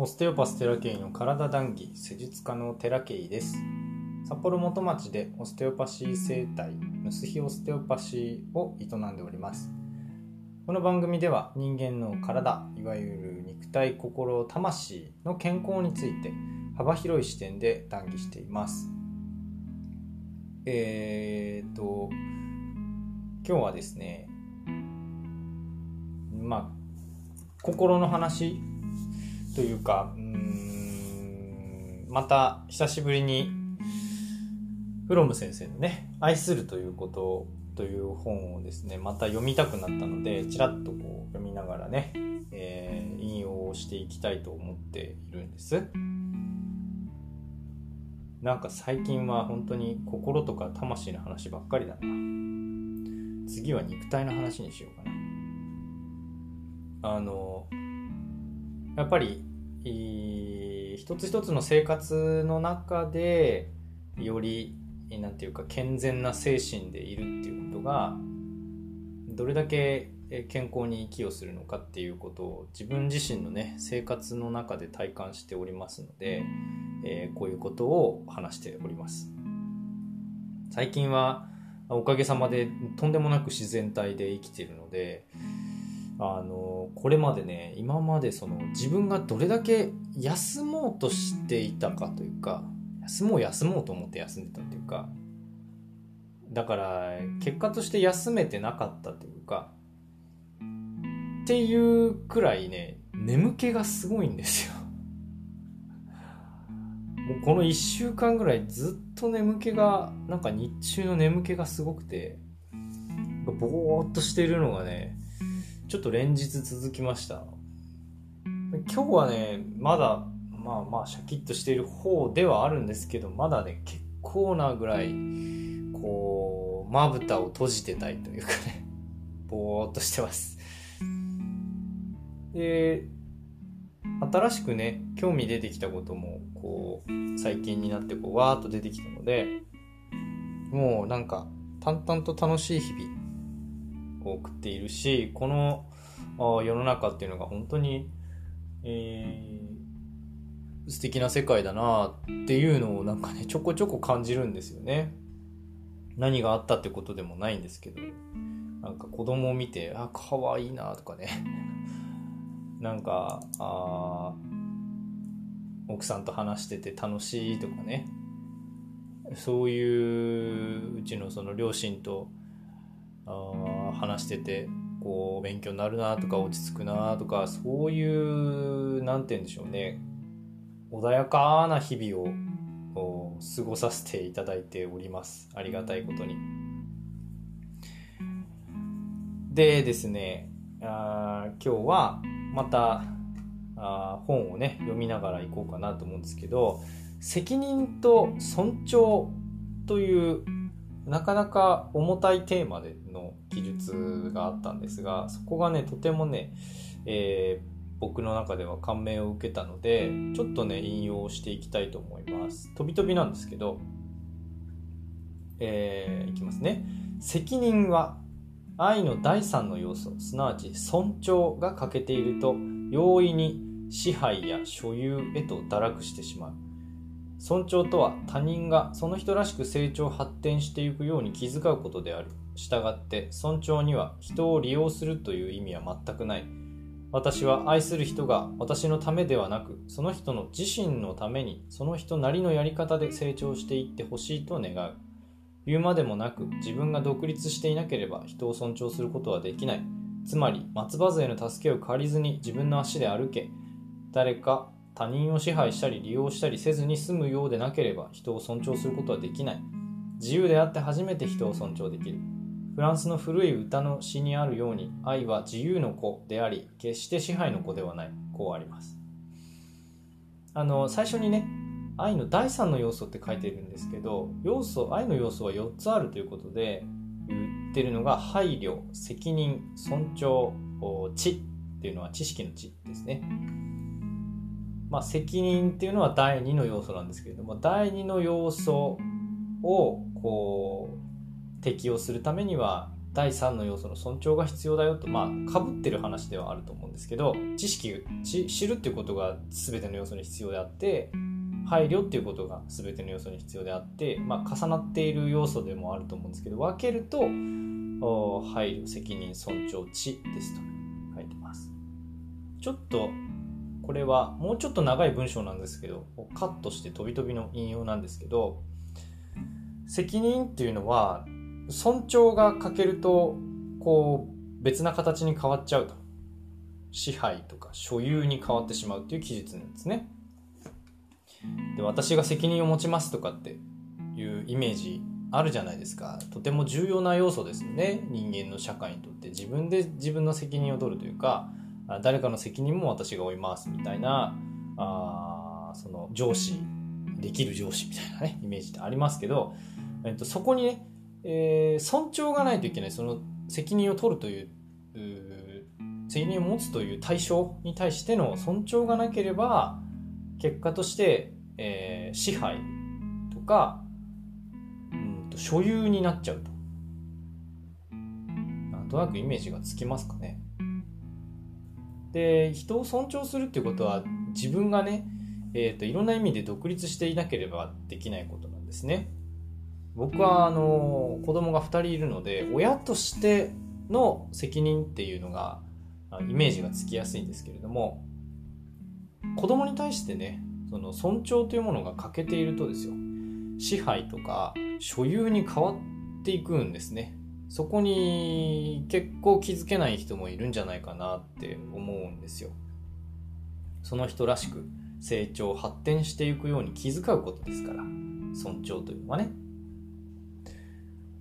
オステオパステラケイの体談義施術家のテラケイです。札幌元町でオステオパシー生態ムスヒオステオパシーを営んでおります。この番組では人間の体いわゆる肉体心魂の健康について幅広い視点で談義しています。えー、っと今日はですねまあ心の話というかうんまた久しぶりにフロム先生のね「愛するということ」という本をですねまた読みたくなったのでちらっとこう読みながらね、えー、引用をしていきたいと思っているんです。なんか最近は本当に心とか魂の話ばっかりだな。次は肉体の話にしようかな。あのやっぱり一つ一つの生活の中でよりなんていうか健全な精神でいるっていうことがどれだけ健康に寄与するのかっていうことを自分自身のね生活の中で体感しておりますので、えー、こういうことを話しております。最近はおかげさまでとんでもなく自然体で生きているのであのこれまでね今までその自分がどれだけ休もうとしていたかというか休もう休もうと思って休んでたっていうかだから結果として休めてなかったというかっていうくらいね眠気がすごいんですよ。もうこの1週間ぐらいずっと眠気がなんか日中の眠気がすごくてぼーっとしているのがねちょっと連日続きました。今日はねまだまあまあシャキッとしている方ではあるんですけどまだね結構なぐらいこうまぶたを閉じてたいというかねぼーっとしてます。で新しくね興味出てきたこともこう最近になってこうわーっと出てきたのでもうなんか淡々と楽しい日々送っているしこの世の中っていうのが本当に、えー、素敵な世界だなっていうのをなんかねちょこちょこ感じるんですよね。何があったってことでもないんですけどなんか子供を見てあ可愛いなとかね。なんかあ奥さんと話してて楽しいとかね。そういううちのその両親とあ話しててこう勉強になるなとか落ち着くなとかそういう何て言うんでしょうね。穏やかな日々を過ごさせていただいております。ありがたいことに。でですねあ今日はまたあ本をね読みながら行こうかなと思うんですけど責任と尊重というなかなか重たいテーマでの記述があったんですがそこがねとてもね、えー、僕の中では感銘を受けたのでちょっとね引用していきたいと思います。飛び飛びなんですけど、えー、いきますね。責任は愛の第三の要素すなわち尊重が欠けていると容易に支配や所有へと堕落してしまう。尊重とは他人がその人らしく成長発展していくように気遣うことである。したがって尊重には人を利用するという意味は全くない。私は愛する人が私のためではなく、その人の自身のためにその人なりのやり方で成長していってほしいと願う。言うまでもなく自分が独立していなければ人を尊重することはできない。つまり松葉杖の助けを借りずに自分の足で歩け。誰か他人を支配したり利用したりせずに済むようでなければ人を尊重することはできない。自由であって初めて人を尊重できる。フランスの古い歌の詩にあるように愛は自由の子であり、決して支配の子ではない。こうあります。あの、最初にね、愛の第3の要素って書いてるんですけど、要素、愛の要素は4つあるということで、言ってるのが配慮、責任、尊重、知っていうのは知識の知ですね。まあ、責任っていうのは第2の要素なんですけれども第2の要素をこう適用するためには第3の要素の尊重が必要だよとまあかぶってる話ではあると思うんですけど知識知るっていうことが全ての要素に必要であって配慮っていうことが全ての要素に必要であって、まあ、重なっている要素でもあると思うんですけど分けると配慮責任尊重知ですと書いてます。ちょっとこれはもうちょっと長い文章なんですけどカットして飛び飛びの引用なんですけど責任っていうのは尊重が欠けるとこう別な形に変わっちゃうと。支配とか所有に変わってしまうっていう記述なんですね。で私が責任を持ちますとかっていうイメージあるじゃないですか。とても重要な要素ですよね。人間の社会にとって。自分で自分の責任を取るというか誰かの責任も私が負いますみたいなあその上司できる上司みたいなね イメージってありますけど、えっと、そこにね、えー、尊重がないといけないその責任を取るという責任を持つという対象に対しての尊重がなければ結果として、えー、支配とか、うんと所有になっちゃうと。なんとなくイメージがつきますかね。で人を尊重するっていうことは自分がね、えーと、いろんな意味で独立していなければできないことなんですね。僕はあの子供が2人いるので親としての責任っていうのがイメージがつきやすいんですけれども子供に対してねその尊重というものが欠けているとですよ。支配とか所有に変わっていくんですねそこに結構気づけない人もいるんじゃないかなって思うんですよ。その人らしく成長発展していくように気遣うことですから。尊重というのはね。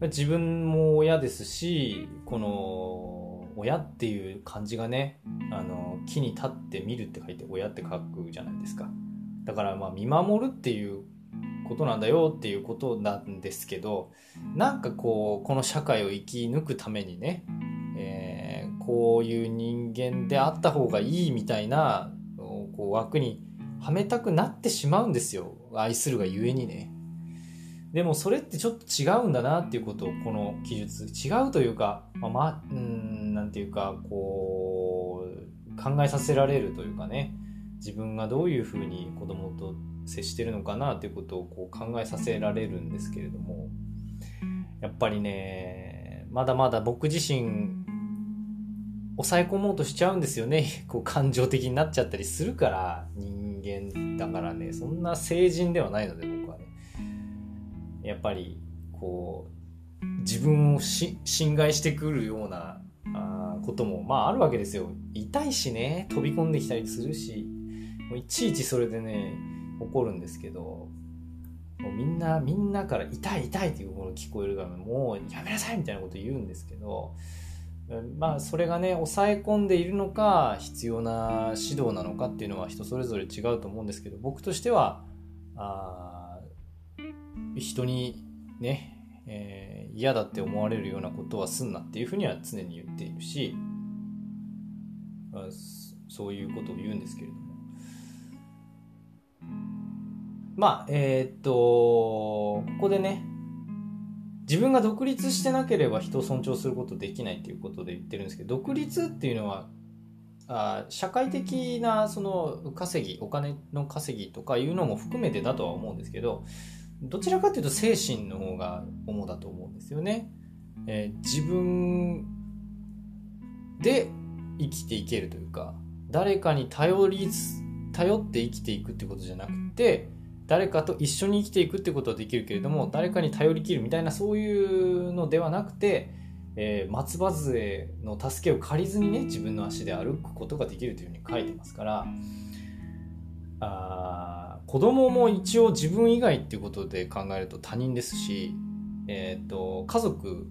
自分も親ですしこの親っていう漢字がねあの木に立って見るって書いて親って書くじゃないですか。だからまあ見守るっていうことなんだよっていうことなんですけどなんかこうこの社会を生き抜くためにね、えー、こういう人間であった方がいいみたいなこう枠にはめたくなってしまうんですよ。愛するがゆえにね。でもそれってちょっと違うんだなっていうことをこの記述。違うというかまあ、まうんなんていうかこう考えさせられるというかね。自分がどういうふうに子供と接してるのかなということをこう考えさせられるんですけれどもやっぱりねまだまだ僕自身抑え込もうとしちゃうんですよね。こう感情的になっちゃったりするから人間だからね。そんな成人ではないので僕はね。やっぱりこう自分を侵害してくるようなあこともまああるわけですよ。痛いしね飛び込んできたりするし。もういちいちそれでね怒るんですけどもうみんなみんなから痛い痛いっていうもの聞こえるからもうやめなさいみたいなこと言うんですけどまあそれがね抑え込んでいるのか必要な指導なのかっていうのは人それぞれ違うと思うんですけど僕としてはあ人にね、えー、嫌だって思われるようなことはすんなっていうふうには常に言っているしそういうことを言うんですけれども。まあ、えー、っと、ここでね、自分が独立してなければ人を尊重することできないっていうことで言ってるんですけど、独立っていうのは、あ社会的なその稼ぎ、お金の稼ぎとかいうのも含めてだとは思うんですけど、どちらかというと精神の方が主だと思うんですよね。えー、自分で生きていけるというか、誰かに頼り、頼って生きていくってことじゃなくて、誰かと一緒に生きていくってことはできるけれども誰かに頼りきるみたいなそういうのではなくて、えー、松葉杖の助けを借りずにね自分の足で歩くことができるというふうに書いてますからあ子供も一応自分以外っていうことで考えると他人ですし、えーと、家族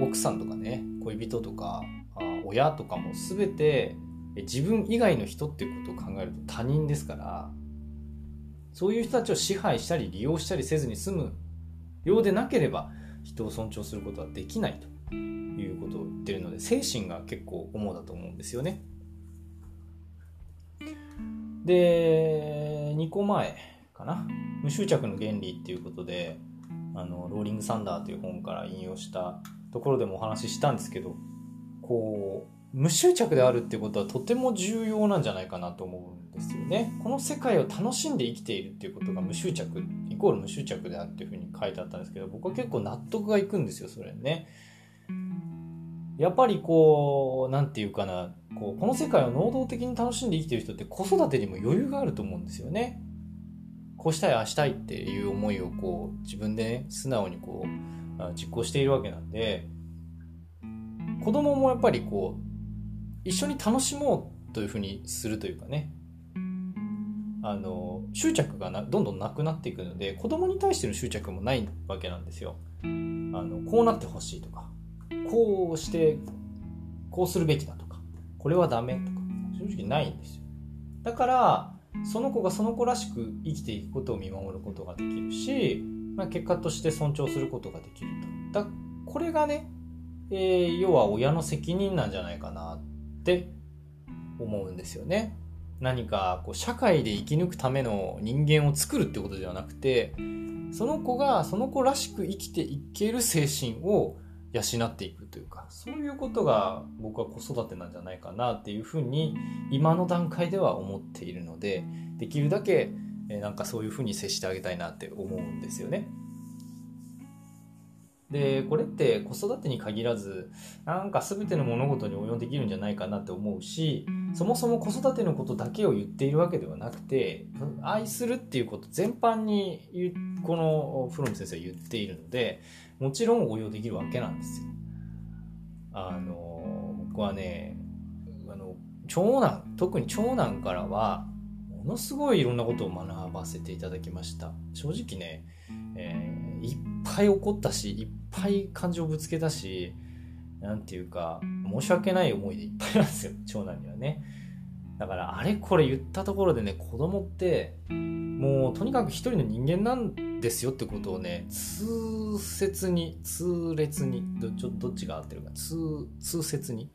奥さんとかね恋人とかあ親とかも全て自分以外の人っていうことを考えると他人ですからそういう人たちを支配したり利用したりせずに済むようでなければ人を尊重することはできないということを言ってるので精神が結構主だと思うんですよね。で2個前かな無執着の原理っていうことであのローリング・サンダーという本から引用したところでもお話ししたんですけどこう無執着であるってことはとても重要なんじゃないかなと思うんですよね。この世界を楽しんで生きているっていうことが無執着イコール無執着であるっていうふうに書いてあったんですけど僕は結構納得がいくんですよそれね。やっぱりこう何て言うかなこうこの世界を能動的に楽しんで生きてる人って子育てにも余裕があると思うんですよね。こうしたいああしたいっていう思いをこう自分でね素直にこう実行しているわけなんで子供もやっぱりこう一緒に楽しもうというふうにするというかね。あの執着がなどんどんなくなっていくので子供に対しての執着もないわけなんですよ。あのこうなってほしいとかこうしてこうするべきだとかこれはダメとか正直ないんですよ。だからその子がその子らしく生きていくことを見守ることができるし、まあ、結果として尊重することができると。だこれがね、えー、要は親の責任なんじゃないかな。って思うんですよね何かこう社会で生き抜くための人間を作るってことではなくてその子がその子らしく生きていける精神を養っていくというかそういうことが僕は子育てなんじゃないかなっていうふうに今の段階では思っているのでできるだけなんかそういうふうに接してあげたいなって思うんですよね。でこれって子育てに限らずなんか全ての物事に応用できるんじゃないかなって思うしそもそも子育てのことだけを言っているわけではなくて愛するっていうこと全般にこのフロム先生は言っているのでもちろん応用できるわけなんですよ。あの僕はねあの長男特に長男からはものすごいいろんなことを学ばせていただきました。正直ね、えー、いっぱい怒ったしいっぱい感情ぶつけたしなんていうか申し訳ない思いでいっぱいなんですよ長男にはね。だからあれこれ言ったところでね子供ってもうとにかく一人の人間なんですよってことをね痛切に痛烈にどちょどっちが合ってるか痛痛切に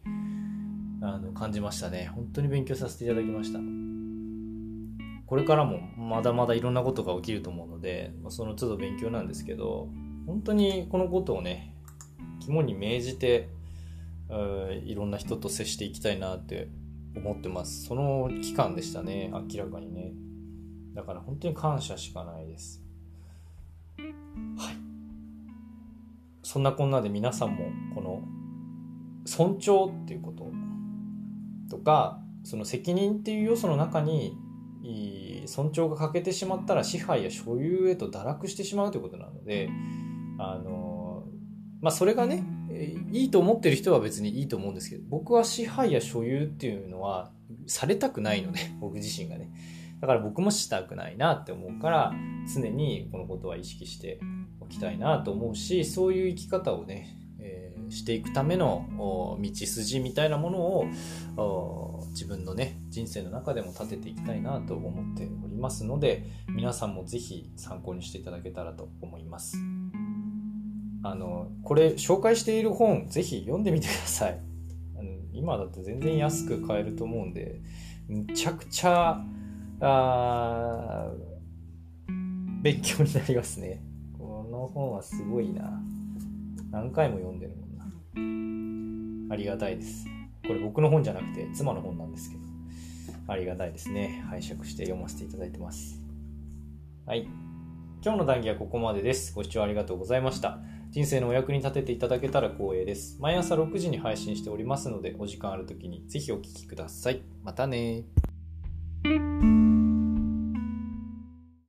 あの感じましたね。本当に勉強させていただきました。これからもまだまだいろんなことが起きると思うのでその都度勉強なんですけど本当にこのことをね肝に銘じていろんな人と接していきたいなって思ってます。その期間でしたね、明らかにね。だから本当に感謝しかないです。はい。そんなこんなで皆さんもこの尊重っていうこととか、その責任っていう要素の中に尊重が欠けてしまったら支配や所有へと堕落してしまうということなので、あの、まあ、それがね、いいと思ってる人は別にいいと思うんですけど僕は支配や所有っていうのはされたくないので 僕自身がねだから僕もしたくないなって思うから常にこのことは意識しておきたいなと思うしそういう生き方をね、えー、していくための道筋みたいなものを自分のね人生の中でも立てていきたいなと思っておりますので皆さんも是非参考にしていただけたらと思います。あのこれ紹介している本ぜひ読んでみてください。あの今だと全然安く買えると思うんでむちゃくちゃあ勉強になりますね。この本はすごいな。何回も読んでるもんな。ありがたいです。これ僕の本じゃなくて妻の本なんですけど。ありがたいですね。拝借して読ませていただいてます。はい。今日の談義はここまでです。ご視聴ありがとうございました。人生のお役に立てていただけたら光栄です。毎朝6時に配信しておりますので、お時間ある時にぜひお聴きください。またね